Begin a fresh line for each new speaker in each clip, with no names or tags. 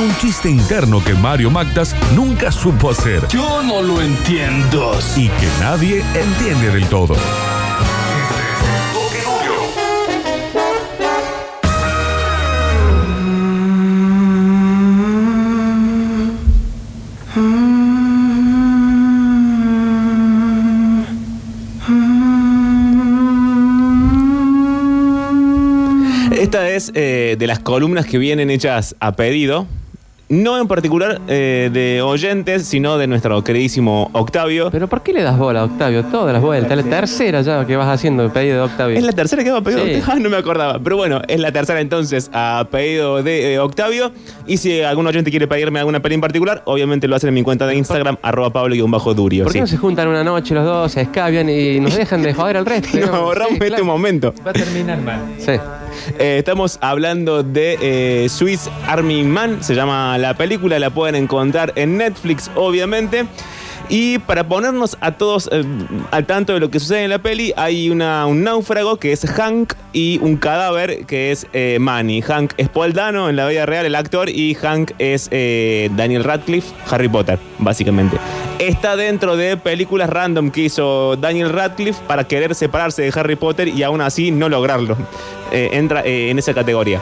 un chiste interno que Mario Magdas nunca supo hacer
Yo no lo entiendo.
y que nadie entiende del todo.
Esta es eh, de las columnas que vienen hechas a pedido. No en particular eh, de oyentes, sino de nuestro queridísimo Octavio.
Pero ¿por qué le das bola a Octavio? Todas las vueltas. La tercera ya que vas haciendo el pedido de Octavio.
Es la tercera que va a pedido
Sí.
de Octavio. Ah, no me acordaba. Pero bueno, es la tercera entonces a pedido de eh, Octavio. Y si algún oyente quiere pedirme alguna peli en particular, obviamente lo hacen en mi cuenta de Instagram, arroba pablo-durio.
¿Por qué
sí.
no se juntan una noche los dos, se escabian y nos dejan de joder al resto?
Nos ahorramos
Sí,
este
claro.
momento.
Va a terminar mal.
Sí.
Eh, estamos hablando de eh, Swiss Army Man, se llama la película, la pueden encontrar en Netflix, obviamente. Y para ponernos a todos eh, al tanto de lo que sucede en la peli, hay un náufrago que es Hank y un cadáver que es eh, Manny. Hank es Paul Dano en la vida real, el actor, y Hank es eh, Daniel Radcliffe, Harry Potter, básicamente. Está dentro de películas random que hizo Daniel Radcliffe para querer separarse de Harry Potter y aún así no lograrlo. Entra en esa categoría.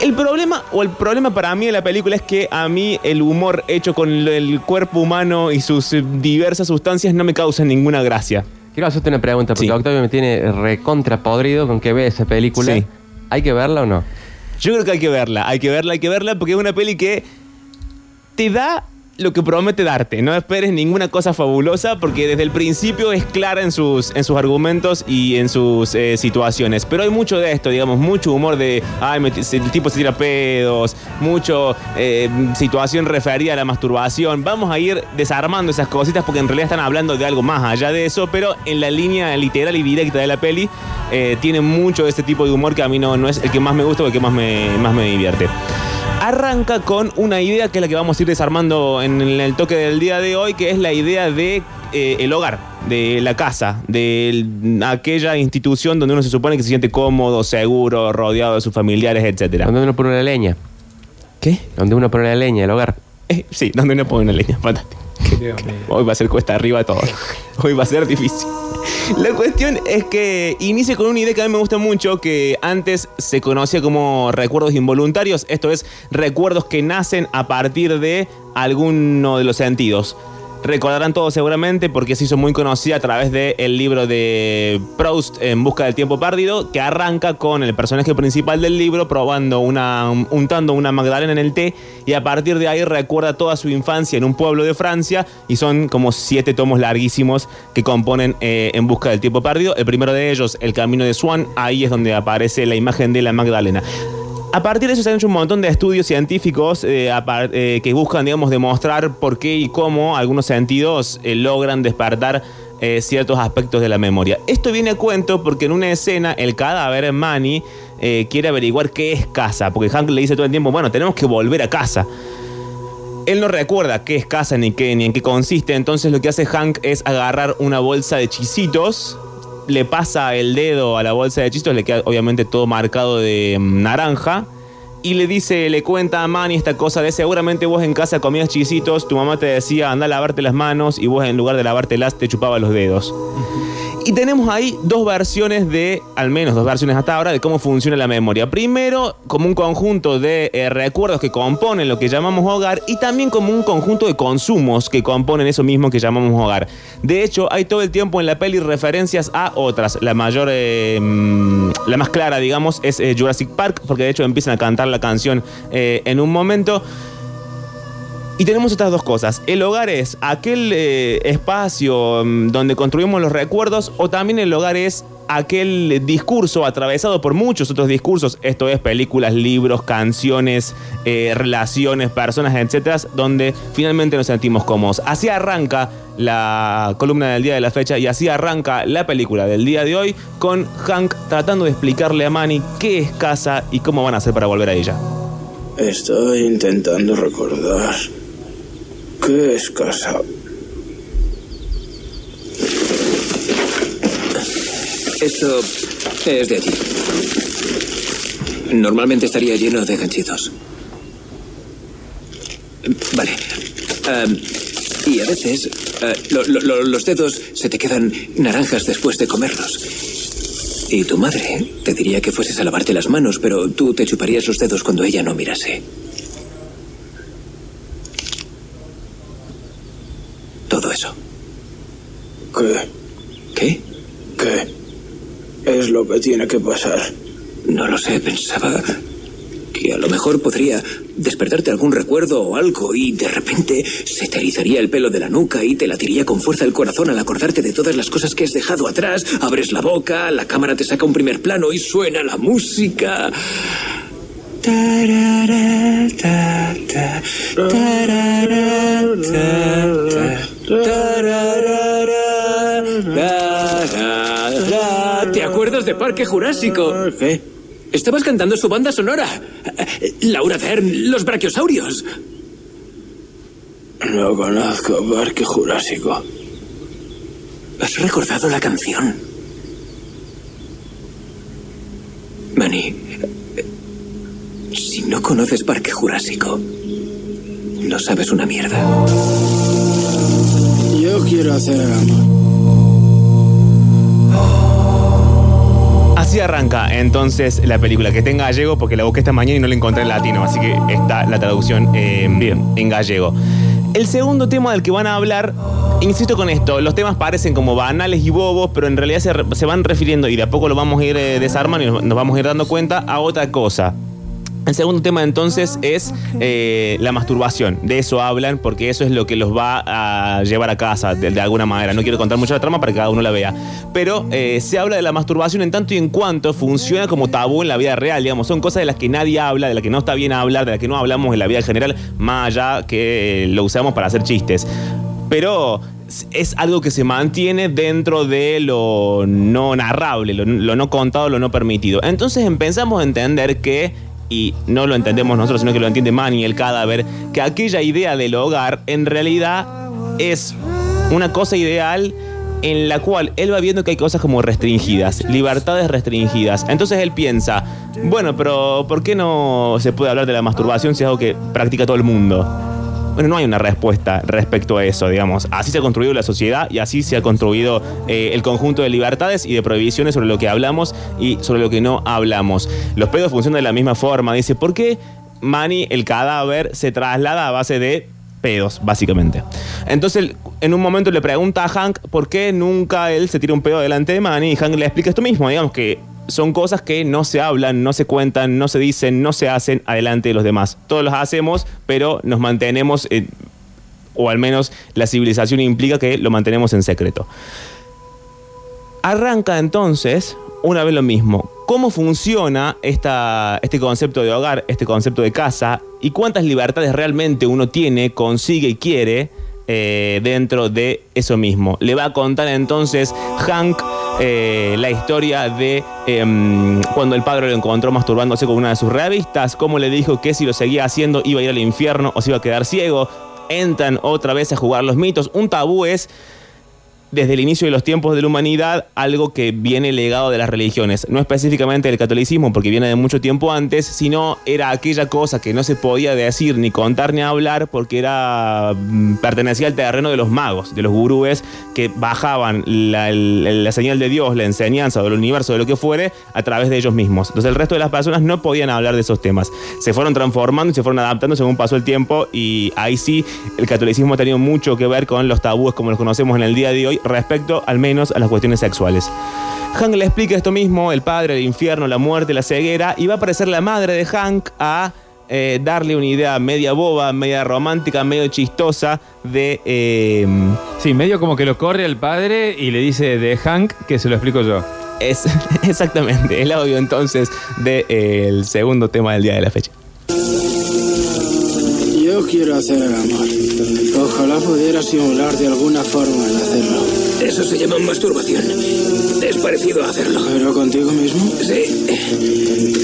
El problema, o el problema para mí de la película es que a mí el humor hecho con el cuerpo humano y sus eh, diversas sustancias no me causa ninguna gracia.
Quiero hacerte una pregunta, porque
Sí.
Octavio me tiene recontra podrido con que ve esa película.
Sí.
¿Hay que verla o no?
Yo creo que hay que verla, hay que verla, hay que verla porque es una peli que te da lo que promete darte. No esperes ninguna cosa fabulosa porque desde el principio es clara en sus, en sus argumentos y en sus eh, situaciones. Pero hay mucho de esto, digamos, mucho humor de, ay, el tipo se tira pedos, mucho eh, situación referida a la masturbación. Vamos a ir desarmando esas cositas porque en realidad están hablando de algo más allá de eso, pero en la línea literal y directa de la peli eh, tiene mucho de ese tipo de humor que a mí no, no es el que más me gusta o el que más me, más me divierte. Arranca con una idea que es la que vamos a ir desarmando en el toque del día de hoy, que es la idea de eh, el hogar, de la casa, de el- aquella institución donde uno se supone que se siente cómodo, seguro, rodeado de sus familiares, etc.
Donde uno pone la leña.
¿Qué?
Donde uno pone la leña, el hogar.
Eh, sí, donde uno pone una leña. Fantástico. Hoy va a ser cuesta arriba todo. Hoy va a ser difícil. La cuestión es que inicia con una idea que a mí me gusta mucho, que antes se conocía como recuerdos involuntarios, esto es, recuerdos que nacen a partir de alguno de los sentidos. Recordarán todos seguramente porque se hizo muy conocida a través del libro de Proust en busca del tiempo perdido, que arranca con el personaje principal del libro probando una, untando una magdalena en el té y a partir de ahí recuerda toda su infancia en un pueblo de Francia y son como siete tomos larguísimos que componen eh, en busca del tiempo perdido. El primero de ellos, El Camino de Swan, ahí es donde aparece la imagen de la Magdalena. A partir de eso se han hecho un montón de estudios científicos eh, eh, que buscan, digamos, demostrar por qué y cómo algunos sentidos eh, logran despertar ciertos aspectos de la memoria. Esto viene a cuento porque en una escena el cadáver, Manny, quiere averiguar qué es casa, porque Hank le dice todo el tiempo, bueno, tenemos que volver a casa. Él no recuerda qué es casa ni, qué, ni en qué consiste, entonces lo que hace Hank es agarrar una bolsa de chisitos, le pasa el dedo a la bolsa de chisitos, le queda obviamente todo marcado de mm, naranja, y le dice, le cuenta a Manny esta cosa de seguramente vos en casa comías chisitos, tu mamá te decía anda a lavarte las manos y vos en lugar de lavártelas te chupaba los dedos. Y tenemos ahí dos versiones de, al menos dos versiones hasta ahora, de cómo funciona la memoria. Primero, como un conjunto de eh, recuerdos que componen lo que llamamos hogar y también como un conjunto de consumos que componen eso mismo que llamamos hogar. De hecho, hay todo el tiempo en la peli referencias a otras. La mayor, eh, mm, la más clara, digamos, es eh, Jurassic Park, porque de hecho empiezan a cantar la canción en un momento. Y tenemos estas dos cosas. El hogar es aquel eh, espacio mm, donde construimos los recuerdos o también el hogar es aquel discurso atravesado por muchos otros discursos, esto es películas, libros, canciones, eh, relaciones, personas, etcétera, donde finalmente nos sentimos cómodos. Así arranca la columna del día de la fecha y así arranca la película del día de hoy con Hank tratando de explicarle a Manny qué es casa y cómo van a hacer para volver a ella.
Estoy intentando recordar. ¿Qué es casa?
Esto es de allí. Normalmente estaría lleno de ganchitos. Vale. Am, y a veces eh, lo- lo- lo- los dedos se te quedan naranjas después de comerlos. Y tu madre te diría que fueses a lavarte las manos, pero tú te chuparías los dedos cuando ella no mirase. Todo eso.
¿Qué?
¿Qué?
Es lo que tiene que pasar.
No lo sé, pensaba que a lo mejor podría despertarte algún recuerdo o algo y de repente se te erizaría el pelo de la nuca y te latiría con fuerza el corazón al acordarte de todas las cosas que has dejado atrás. Abres la boca, la cámara te saca un primer plano y suena la música. ¿Te acuerdas de Parque Jurásico?
¿Qué?
Estabas cantando su banda sonora. Laura Dern, los brachiosaurios.
No conozco Parque Jurásico.
¿Has recordado la canción? Manny, eh, si no conoces Parque Jurásico, no sabes una mierda.
Yo quiero hacer el amor.
Así arranca entonces la película, que está en gallego porque la busqué esta mañana y no la encontré en latino, así que está la traducción eh, en gallego. El segundo tema del que van a hablar, insisto con esto, los temas parecen como banales y bobos, pero en realidad se, van refiriendo y de a poco lo vamos a ir eh, desarmando y nos vamos a ir dando cuenta a otra cosa. El segundo tema entonces es eh, la masturbación. De eso hablan porque eso es lo que los va a llevar a casa de, alguna manera. No quiero contar mucho la trama para que cada uno la vea. Pero eh, se habla de la masturbación en tanto y en cuanto funciona como tabú en la vida real. Digamos, son cosas de las que nadie habla, de las que no está bien hablar, de las que no hablamos en la vida general, más allá que lo usamos para hacer chistes. Pero es algo que se mantiene dentro de lo no narrable, lo no contado, lo no permitido. Entonces empezamos a entender que, y no lo entendemos nosotros, sino que lo entiende Manny, el cadáver, que aquella idea del hogar en realidad es una cosa ideal en la cual él va viendo que hay cosas como restringidas, libertades restringidas. Entonces él piensa, bueno, pero ¿por qué no se puede hablar de la masturbación si es algo que practica todo el mundo? Bueno, no hay una respuesta respecto a eso, digamos. Así se ha construido la sociedad y así se ha construido eh, el conjunto de libertades y de prohibiciones sobre lo que hablamos y sobre lo que no hablamos. Los pedos funcionan de la misma forma. Dice, ¿por qué Manny, el cadáver, se traslada a base de pedos, básicamente? Entonces, en un momento le pregunta a Hank por qué nunca él se tira un pedo delante de Manny y Hank le explica esto mismo, digamos que son cosas que no se hablan, no se cuentan, no se dicen, no se hacen adelante de los demás. Todos los hacemos, pero nos mantenemos, o al menos la civilización implica que lo mantenemos en secreto. Arranca entonces, una vez lo mismo, cómo funciona esta, este concepto de hogar, este concepto de casa, y cuántas libertades realmente uno tiene, consigue y quiere eh, dentro de eso mismo. Le va a contar entonces Hank eh, la historia de em, cuando el padre lo encontró masturbándose con una de sus revistas, cómo le dijo que si lo seguía haciendo iba a ir al infierno o se iba a quedar ciego. Entran otra vez a jugar los mitos. Un tabú es desde el inicio de los tiempos de la humanidad algo que viene legado de las religiones, no específicamente del catolicismo porque viene de mucho tiempo antes, sino era aquella cosa que no se podía decir ni contar ni hablar porque era mm, pertenecía al terreno de los magos, de los gurúes que bajaban la, la señal de Dios, la enseñanza del universo, de lo que fuere, a través de ellos mismos. Entonces el resto de las personas no podían hablar de esos temas. Se fueron transformando y se fueron adaptando según pasó el tiempo y ahí sí el catolicismo ha tenido mucho que ver con los tabúes como los conocemos en el día de hoy respecto al menos a las cuestiones sexuales. Hank le explica esto mismo, el padre, el infierno, la muerte, la ceguera, y va a aparecer la madre de Hank a eh, darle una idea media boba, media romántica, medio chistosa de... eh,
Sí, medio como que lo corre al padre y le dice de Hank que se lo explico yo.
Es exactamente el audio entonces del segundo tema del día de la fecha.
Yo quiero hacer el amor. Ojalá pudiera simular de alguna forma el hacerlo.
Eso se llama masturbación. Es parecido a hacerlo.
¿Pero contigo mismo?
Sí,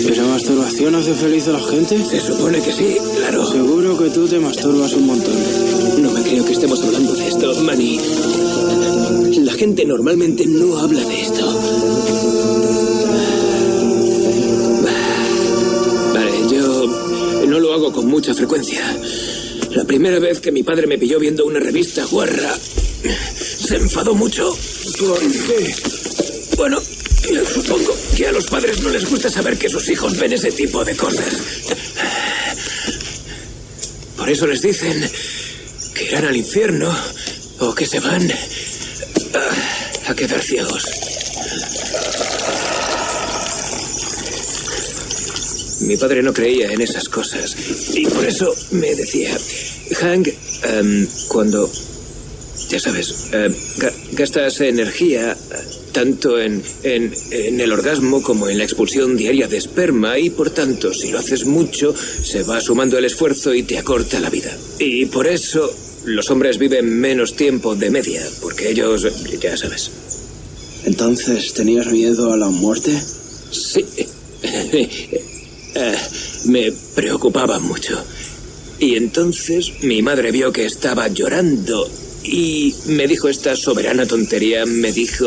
¿Pero masturbación hace feliz a la gente?
se supone que sí, claro.
Seguro que tú te masturbas un montón.
No me creo que estemos hablando de esto, Manny. La gente normalmente no habla de esto. Vale, yo no lo hago con mucha frecuencia. La primera vez que mi padre me pilló viendo una revista guarra, se enfadó mucho. ¿Por qué? Bueno, supongo que a los padres no les gusta saber que sus hijos ven ese tipo de cosas. Por eso les dicen que irán al infierno o que se van a, a quedar ciegos. Mi padre no creía en esas cosas y por eso me decía, Hank, em, cuando, ya sabes, ga- gastas energía eh, tanto en, en, en el orgasmo como en la expulsión diaria de esperma y por tanto si lo haces mucho se va sumando el esfuerzo y te acorta la vida. Y por eso los hombres viven menos tiempo de media, porque ellos, ya sabes.
Entonces, ¿tenías miedo a la muerte?
Sí. Eh, me preocupaba mucho. Y entonces mi madre vio que estaba llorando y me dijo esta soberana tontería. Me dijo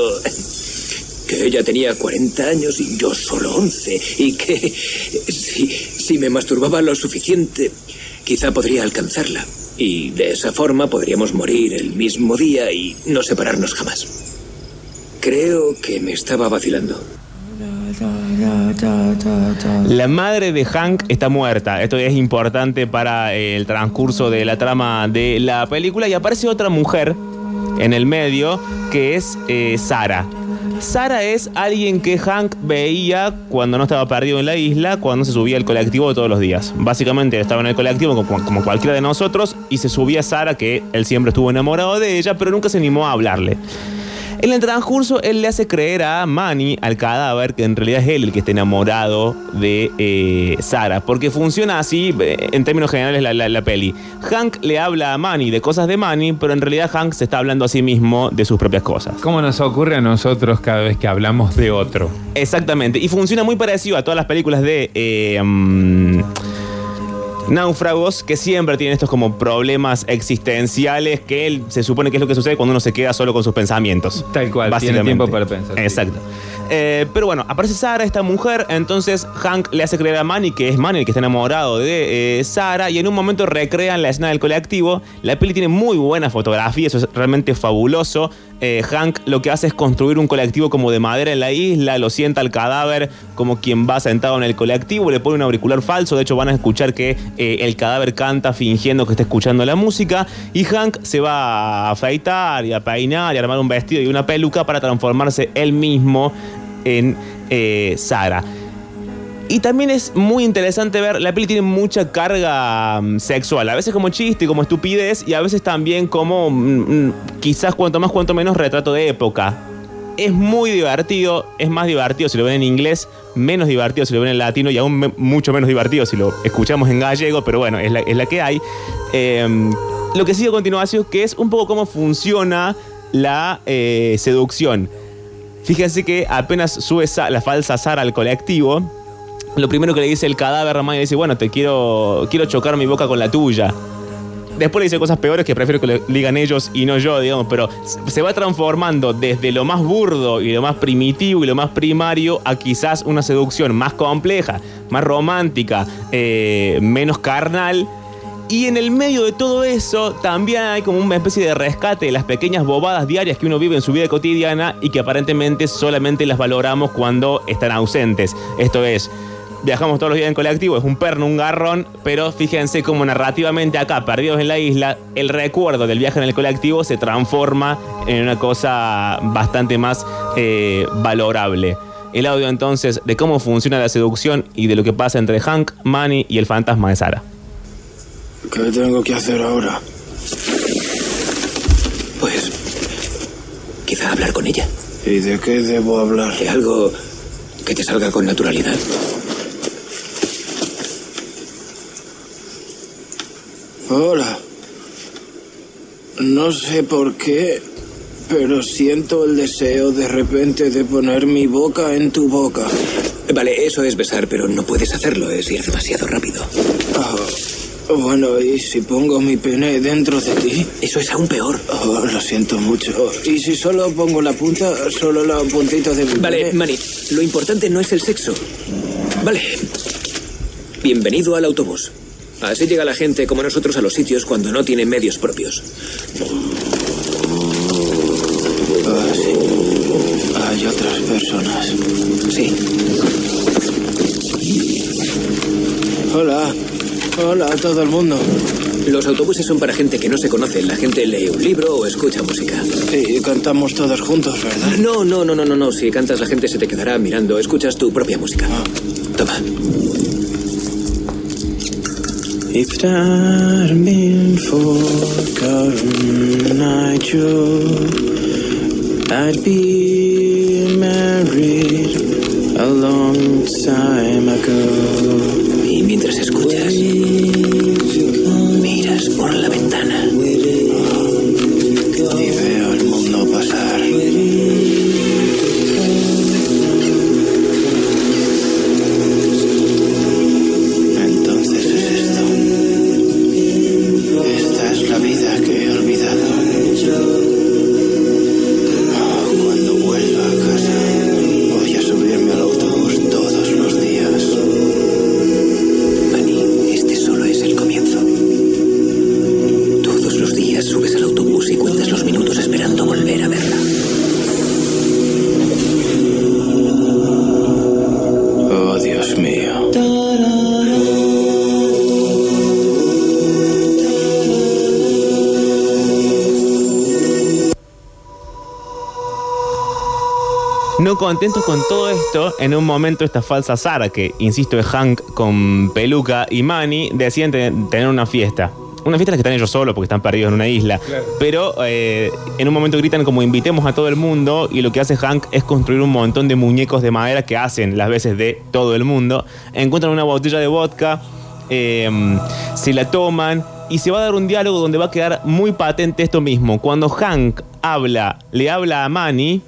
que ella tenía 40 años y yo solo 11 y que si, si me masturbaba lo suficiente, quizá podría alcanzarla. Y de esa forma podríamos morir el mismo día y no separarnos jamás. Creo que me estaba vacilando.
La madre de Hank está muerta. Esto es importante para el transcurso de la trama de la película. Y aparece otra mujer en el medio que es eh, Sara. Sara es alguien que Hank veía cuando no estaba perdido en la isla, cuando se subía al colectivo todos los días. Básicamente estaba en el colectivo como, como cualquiera de nosotros y se subía Sara, que él siempre estuvo enamorado de ella, pero nunca se animó a hablarle. En el transcurso, él le hace creer a Manny, al cadáver, que en realidad es él el que está enamorado de eh, Sara. Porque funciona así, eh, en términos generales, la, la- la peli. Hank le habla a Manny de cosas de Manny, pero en realidad Hank se está hablando a sí mismo de sus propias cosas.
¿Cómo nos ocurre a nosotros cada vez que hablamos de otro?
Exactamente. Y funciona muy parecido a todas las películas de eh, mm, náufragos que siempre tienen estos como problemas existenciales que él se supone que es lo que sucede cuando uno se queda solo con sus pensamientos.
Tal cual, tiene tiempo para pensar. sí.
Exacto. Eh, pero bueno, aparece Sara, esta mujer, entonces Hank le hace creer a Manny que es Manny el que está enamorado de eh, Sara y en un momento recrean la escena del colectivo. La peli tiene muy buena fotografía, eso es realmente fabuloso. Eh, Hank lo que hace es construir un colectivo como de madera en la isla, lo sienta al cadáver como quien va sentado en el colectivo, le pone un auricular falso, de hecho van a escuchar que eh, el cadáver canta fingiendo que está escuchando la música y Hank se va a afeitar y a peinar y a armar un vestido y una peluca para transformarse él mismo en eh, Sara. Y también es muy interesante ver, la peli tiene mucha carga mm, sexual, a veces como chiste, como estupidez, y a veces también como mm, mm, quizás cuanto más, cuanto menos retrato de época. Es muy divertido, es más divertido si lo ven en inglés, menos divertido si lo ven en latino y aún mucho menos divertido si lo escuchamos en gallego, pero bueno, es la, es la que hay. Eh, lo que sigue a continuación, que es un poco cómo funciona la eh, seducción. Fíjense que apenas sube la falsa Sara al colectivo, lo primero que le dice el cadáver le dice, bueno, te quiero, quiero chocar mi boca con la tuya. Después le dice cosas peores que prefiero que le digan ellos y no yo, digamos, pero se va transformando desde lo más burdo y lo más primitivo y lo más primario a quizás una seducción más compleja, más romántica, eh, menos carnal. Y en el medio de todo eso también hay como una especie de rescate de las pequeñas bobadas diarias que uno vive en su vida cotidiana y que aparentemente solamente las valoramos cuando están ausentes. Esto es, viajamos todos los días en colectivo, es un perno, un garrón, pero fíjense cómo narrativamente acá, perdidos en la isla, el recuerdo del viaje en el colectivo se transforma en una cosa bastante más eh, valorable. El audio entonces de cómo funciona la seducción y de lo que pasa entre Hank, Manny y el fantasma de Sara.
¿Qué tengo que hacer ahora?
Pues quizá hablar con ella.
¿Y de qué debo hablar?
De algo que te salga con naturalidad.
Hola. No sé por qué, pero siento el deseo de repente de poner mi boca en tu boca.
Vale, eso es besar, pero no puedes hacerlo, es ir demasiado rápido.
Ah, bueno, ¿y si pongo mi pene dentro de ti?
Eso es aún peor.
Oh, lo siento mucho. ¿Y si solo pongo la punta, solo la puntita de mi
Vale,
pene?
Manny, lo importante no es el sexo. Vale. Bienvenido al autobús. Así llega la gente como nosotros a los sitios cuando no tienen medios propios.
Ah, sí. Hay otras personas.
Sí.
Hola. Hola a todo el mundo.
Los autobuses son para gente que no se conoce. La gente lee un libro o escucha música.
Y cantamos todos juntos, ¿verdad?
No, no, no, no, no, no. Si cantas la gente se te quedará mirando. Escuchas tu propia música. Toma.
If I'd been for I Nigel, I'd be married a long time ago.
No contentos con todo esto, en un momento esta falsa Sara, que insisto es Hank con peluca y Manny, deciden te- tener una fiesta. Una fiesta en la que están ellos solos porque están perdidos en una isla. Pero eh, en un momento gritan como invitemos a todo el mundo y lo que hace Hank es construir un montón de muñecos de madera que hacen las veces de todo el mundo. Encuentran una botella de vodka, eh, se la toman y se va a dar un diálogo donde va a quedar muy patente esto mismo. Cuando Hank habla, le habla a Manny,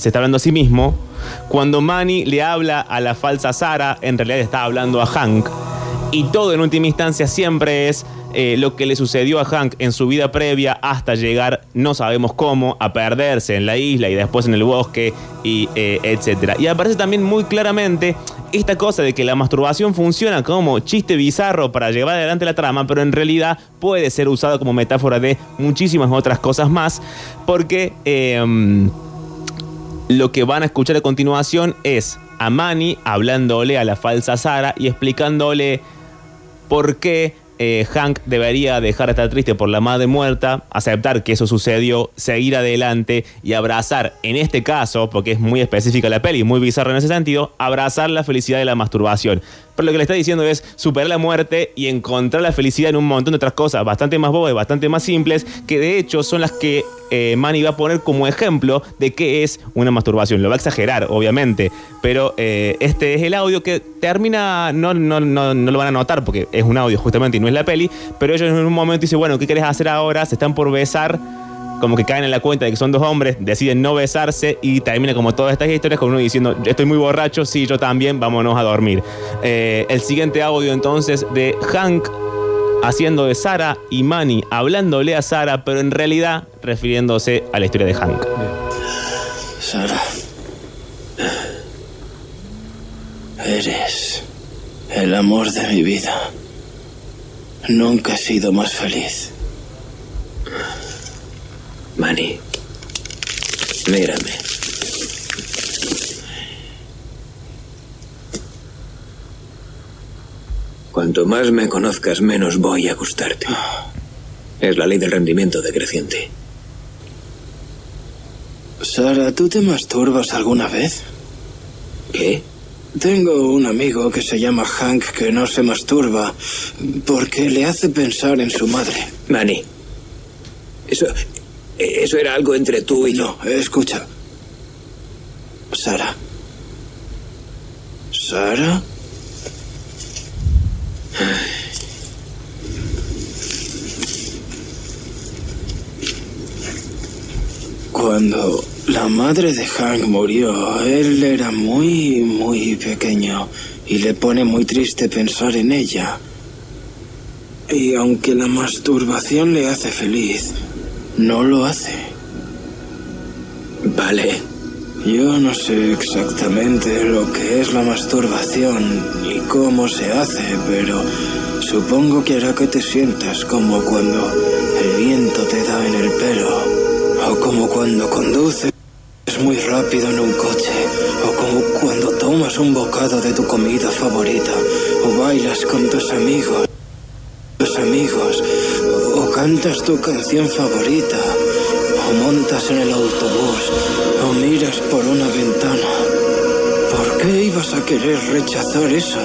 se está hablando a sí mismo. Cuando Manny le habla a la falsa Sara, en realidad está hablando a Hank. Y todo en última instancia siempre es eh, lo que le sucedió a Hank en su vida previa hasta llegar, no sabemos cómo, a perderse en la isla y después en el bosque y eh, etcétera. Y aparece también muy claramente esta cosa de que la masturbación funciona como chiste bizarro para llevar adelante la trama, pero en realidad puede ser usado como metáfora de muchísimas otras cosas más, porque... em, lo que van a escuchar a continuación es a Manny hablándole a la falsa Sara y explicándole por qué eh, Hank debería dejar de estar triste por la madre muerta, aceptar que eso sucedió, seguir adelante y abrazar, en este caso, porque es muy específica la peli, muy bizarra en ese sentido, abrazar la felicidad de la masturbación. Pero lo que le está diciendo es superar la muerte y encontrar la felicidad en un montón de otras cosas bastante más bobas bastante más simples, que de hecho son las que eh, Manny va a poner como ejemplo de qué es una masturbación. Lo va a exagerar, obviamente, pero eh, este es el audio que termina, no, no, no, no lo van a notar porque es un audio justamente y no es la peli, pero ellos en un momento dicen, bueno, ¿qué querés hacer ahora? Se están por besar como que caen en la cuenta de que son dos hombres, deciden no besarse y termina como todas estas historias con uno diciendo, estoy muy borracho, sí, yo también, vámonos a dormir. Eh, el siguiente audio entonces de Hank haciendo de Sara y Manny hablándole a Sara, pero en realidad refiriéndose a la historia de Hank.
Sara. Eres el amor de mi vida. Nunca he sido más feliz.
Manny, mírame. Cuanto más me conozcas, menos voy a gustarte. Es la ley del rendimiento decreciente.
Sara, ¿tú te masturbas alguna vez?
¿Qué?
Tengo un amigo que se llama Hank que no se masturba porque le hace pensar en su madre.
Manny, eso, eso era algo entre tú y yo.
Escucha. Sara. Sara. Cuando la madre de Hank murió, él era muy, muy pequeño y le pone muy triste pensar en ella. Y aunque la masturbación le hace feliz, no lo hace.
Vale.
Yo no sé exactamente lo que es la masturbación ni cómo se hace, pero supongo que hará que te sientas como cuando el viento te da en el pelo, o como cuando conduces muy rápido en un coche, o como cuando tomas un bocado de tu comida favorita, o bailas con tus amigos, tus amigos, cantas tu canción favorita, o montas en el autobús, o miras por una ventana. ¿Por qué ibas a querer rechazar eso?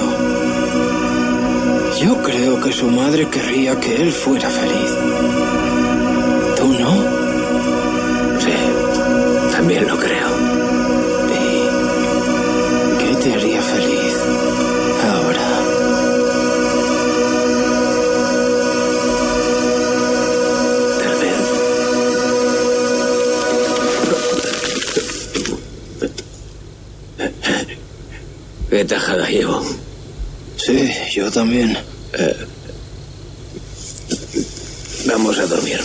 Yo creo que su madre querría que él fuera feliz. ¿Tú no?
Sí, también lo creo.
¿Qué
tajada llevo?
Sí, yo también.
Vamos a dormir.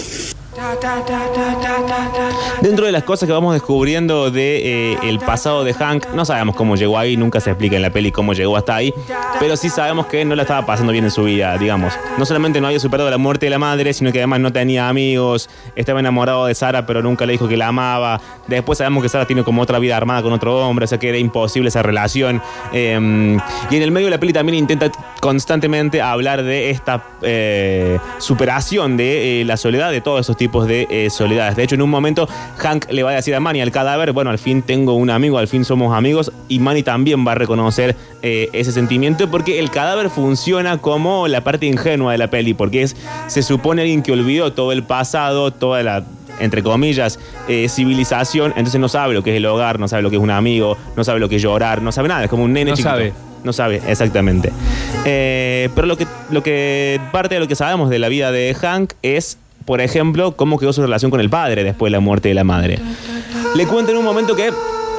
Dentro de las cosas que vamos descubriendo de eh, el pasado de Hank, no sabemos cómo llegó ahí, nunca se explica en la peli cómo llegó hasta ahí, pero sí sabemos que no la estaba pasando bien en su vida, digamos. No solamente no había superado la muerte de la madre, sino que además no tenía amigos, estaba enamorado de Sara, pero nunca le dijo que la amaba. Después sabemos que Sara tiene como otra vida armada con otro hombre, o sea que era imposible esa relación. Eh, y en el medio de la peli también intenta constantemente hablar de esta eh, superación de eh, la soledad, de todos esos tipos de eh, soledades. De hecho, en un momento Hank le va a decir a Manny al cadáver, bueno, al fin tengo un amigo, al fin somos amigos, y Manny también va a reconocer eh, ese sentimiento porque el cadáver funciona como la parte ingenua de la peli, porque es, se supone alguien que olvidó todo el pasado, toda la entre comillas, eh, civilización, entonces no sabe lo que es el hogar, no sabe lo que es un amigo, no sabe lo que es llorar, no sabe nada, es como un nene
No
chiquito.
sabe.
No sabe, exactamente. Eh, pero lo que, lo que parte de lo que sabemos de la vida de Hank es, por ejemplo, cómo quedó su relación con el padre después de la muerte de la madre. Le cuento en un momento que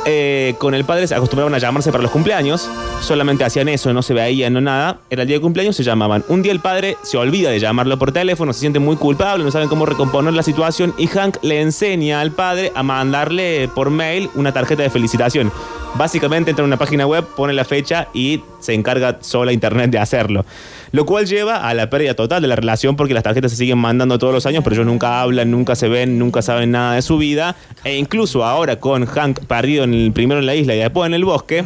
eh, con el padre se acostumbraban a llamarse para los cumpleaños, solamente hacían eso, no se veían, no nada. Era el día de cumpleaños, se llamaban. Un día el padre se olvida de llamarlo por teléfono, se siente muy culpable, no saben cómo recomponer la situación y Hank le enseña al padre a mandarle por mail una tarjeta de felicitación. Básicamente entra en una página web, pone la fecha y se encarga sola internet de hacerlo. Lo cual lleva a la pérdida total de la relación porque las tarjetas se siguen mandando todos los años, pero ellos nunca hablan, nunca se ven, nunca saben nada de su vida. E incluso ahora con Hank perdido en el, primero en la isla y después en el bosque,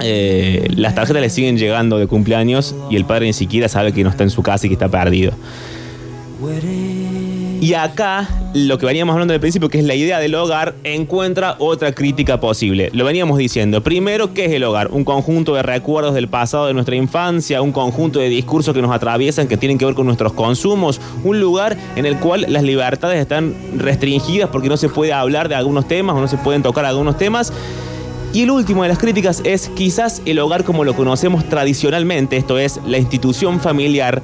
eh, las tarjetas le siguen llegando de cumpleaños y el padre ni siquiera sabe que no está en su casa y que está perdido. Y acá, lo que veníamos hablando al principio, que es la idea del hogar, encuentra otra crítica posible. Lo veníamos diciendo. Primero, ¿qué es el hogar? Un conjunto de recuerdos del pasado de nuestra infancia, un conjunto de discursos que nos atraviesan, que tienen que ver con nuestros consumos, un lugar en el cual las libertades están restringidas porque no se puede hablar de algunos temas o no se pueden tocar algunos temas. Y el último de las críticas es quizás el hogar como lo conocemos tradicionalmente, esto es la institución familiar,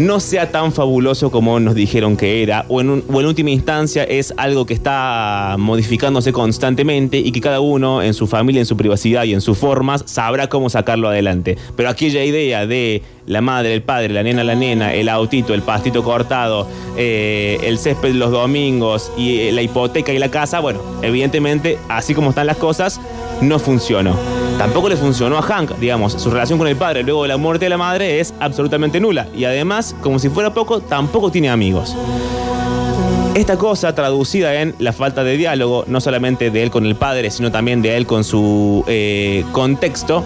no sea tan fabuloso como nos dijeron que era, o en, o en última instancia es algo que está modificándose constantemente y que cada uno en su familia, en su privacidad y en sus formas sabrá cómo sacarlo adelante. Pero aquella idea de la madre, el padre, la nena, la nena, el autito, el pastito cortado, eh, el césped los domingos y eh, la hipoteca y la casa, bueno, evidentemente, así como están las cosas, no funcionó. Tampoco le funcionó a Hank, digamos, su relación con el padre luego de la muerte de la madre es absolutamente nula. Y además, como si fuera poco, tampoco tiene amigos. Esta cosa traducida en la falta de diálogo, no solamente de él con el padre, sino también de él con su eh, contexto,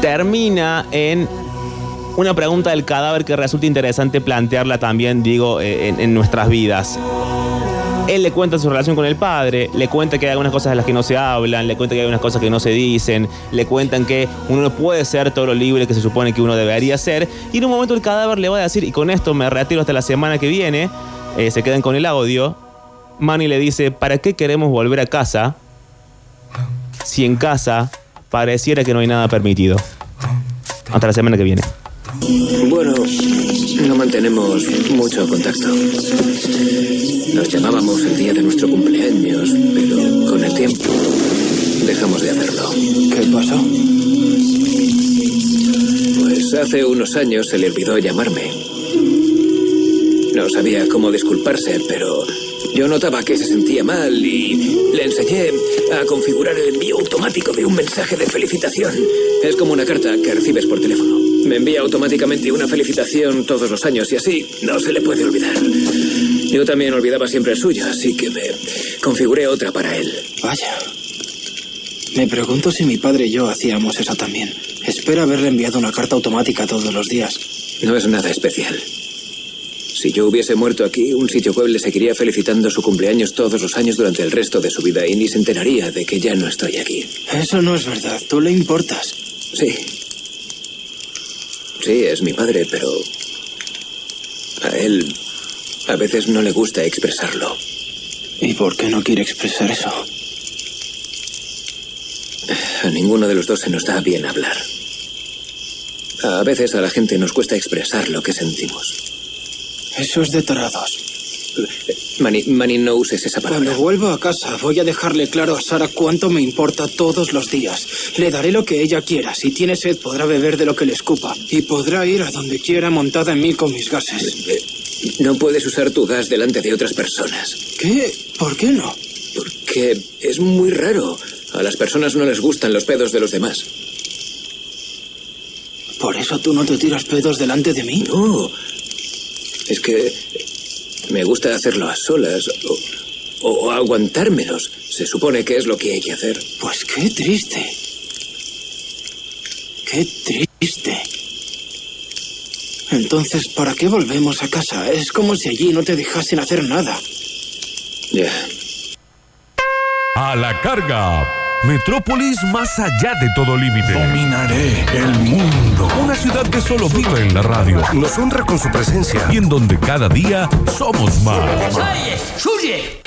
termina en una pregunta del cadáver que resulta interesante plantearla también, digo, eh, en, en nuestras vidas. Él le cuenta su relación con el padre, le cuenta que hay algunas cosas de las que no se hablan, le cuenta que hay unas cosas que no se dicen, le cuentan que uno no puede ser todo lo libre que se supone que uno debería ser. Y en un momento el cadáver le va a decir, y con esto me retiro hasta la semana que viene, eh, se quedan con el audio, Manny le dice, ¿para qué queremos volver a casa si en casa pareciera que no hay nada permitido. Hasta la semana que viene.
Bueno, no mantenemos mucho contacto. Nos llamábamos el día de nuestro cumpleaños, pero con el tiempo dejamos de hacerlo.
¿Qué pasó?
Pues hace unos años se le olvidó llamarme. No sabía cómo disculparse, pero yo notaba que se sentía mal y le enseñé a configurar el envío automático de un mensaje de felicitación. Es como una carta que recibes por teléfono. Me envía automáticamente una felicitación todos los años y así no se le puede olvidar. Yo también olvidaba siempre el suyo, así que me configuré otra para él.
Vaya. Me pregunto si mi padre y yo hacíamos eso también. Espero haberle enviado una carta automática todos los días.
No es nada especial. Si yo hubiese muerto aquí, un sitio web le seguiría felicitando su cumpleaños todos los años durante el resto de su vida y ni se enteraría de que ya no estoy aquí.
Eso no es verdad. Tú le importas.
Sí. Sí, es mi padre, pero a él a veces no le gusta expresarlo.
¿Y por qué no quiere expresar eso?
A ninguno de los dos se nos da bien hablar. A veces a la gente nos cuesta expresar lo que sentimos.
Eso es de tarados.
Manny, Manny, no uses esa palabra.
Cuando vuelva a casa voy a dejarle claro a Sara cuánto me importa todos los días. Le daré lo que ella quiera. Si tiene sed podrá beber de lo que le escupa. Y podrá ir a donde quiera montada en mí con mis gases.
No puedes usar tu gas delante de otras personas.
¿Qué? ¿Por qué no?
Porque es muy raro. A las personas no les gustan los pedos de los demás.
¿Por eso tú no te tiras pedos delante de mí?
No. Es que me gusta hacerlo a solas o, o aguantármelos. Se supone que es lo que hay que hacer.
Pues qué triste. Qué triste. Entonces, ¿para qué volvemos a casa? Es como si allí no te dejasen hacer nada.
Ya.
A la carga. Metrópolis más allá de todo límite.
Dominaré el mundo.
Una ciudad que solo vive en la radio
Nos honra con su presencia.
y en donde cada día somos más.
¡Oye! ¡Suye!